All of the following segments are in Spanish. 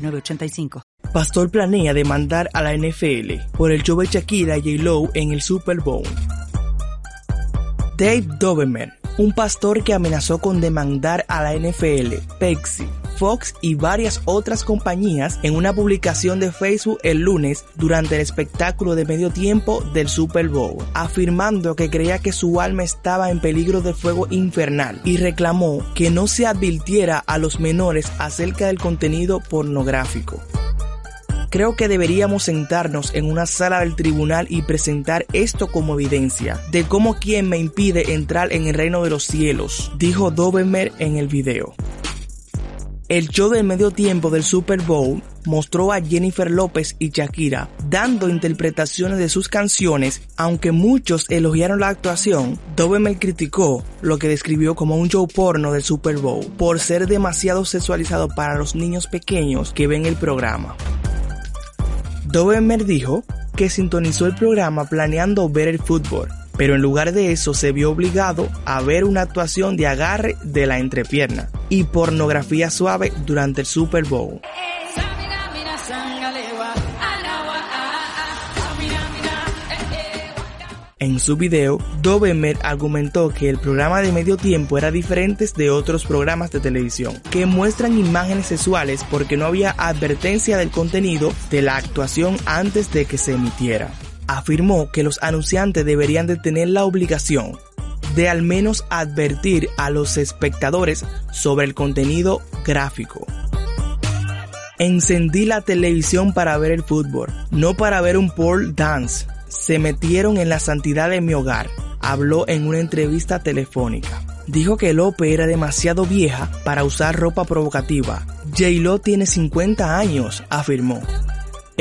906985. Pastor planea demandar a la NFL por el show de Shakira y J-Lo en el Super Bowl. Dave Doberman, un pastor que amenazó con demandar a la NFL, Pepsi, Fox y varias otras compañías en una publicación de Facebook el lunes durante el espectáculo de medio tiempo del Super Bowl, afirmando que creía que su alma estaba en peligro de fuego infernal y reclamó que no se advirtiera a los menores acerca del contenido pornográfico. Creo que deberíamos sentarnos en una sala del tribunal y presentar esto como evidencia de cómo quien me impide entrar en el reino de los cielos, dijo Dobermer en el video. El show del medio tiempo del Super Bowl mostró a Jennifer López y Shakira dando interpretaciones de sus canciones, aunque muchos elogiaron la actuación, Doberman criticó lo que describió como un show porno del Super Bowl por ser demasiado sexualizado para los niños pequeños que ven el programa. Doberman dijo que sintonizó el programa planeando ver el fútbol, pero en lugar de eso se vio obligado a ver una actuación de agarre de la entrepierna y pornografía suave durante el Super Bowl. En su video, Doberman argumentó que el programa de medio tiempo era diferente de otros programas de televisión, que muestran imágenes sexuales porque no había advertencia del contenido de la actuación antes de que se emitiera. Afirmó que los anunciantes deberían de tener la obligación de al menos advertir a los espectadores sobre el contenido gráfico. Encendí la televisión para ver el fútbol, no para ver un pole dance se metieron en la santidad de mi hogar, habló en una entrevista telefónica. Dijo que Lope era demasiado vieja para usar ropa provocativa. J-Lo tiene 50 años, afirmó.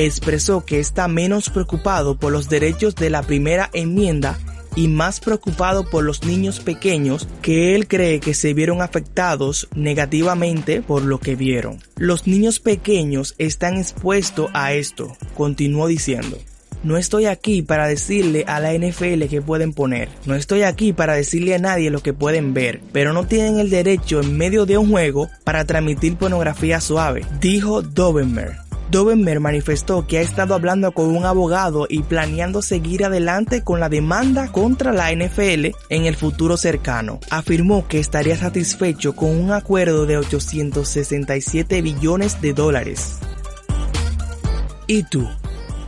Expresó que está menos preocupado por los derechos de la primera enmienda y más preocupado por los niños pequeños que él cree que se vieron afectados negativamente por lo que vieron. Los niños pequeños están expuestos a esto, continuó diciendo. No estoy aquí para decirle a la NFL que pueden poner. No estoy aquí para decirle a nadie lo que pueden ver. Pero no tienen el derecho en medio de un juego para transmitir pornografía suave, dijo Dobenmer. Dobenmer manifestó que ha estado hablando con un abogado y planeando seguir adelante con la demanda contra la NFL en el futuro cercano. Afirmó que estaría satisfecho con un acuerdo de 867 billones de dólares. ¿Y tú?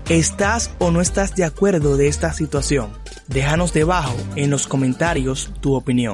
¿Estás o no estás de acuerdo de esta situación? Déjanos debajo en los comentarios tu opinión.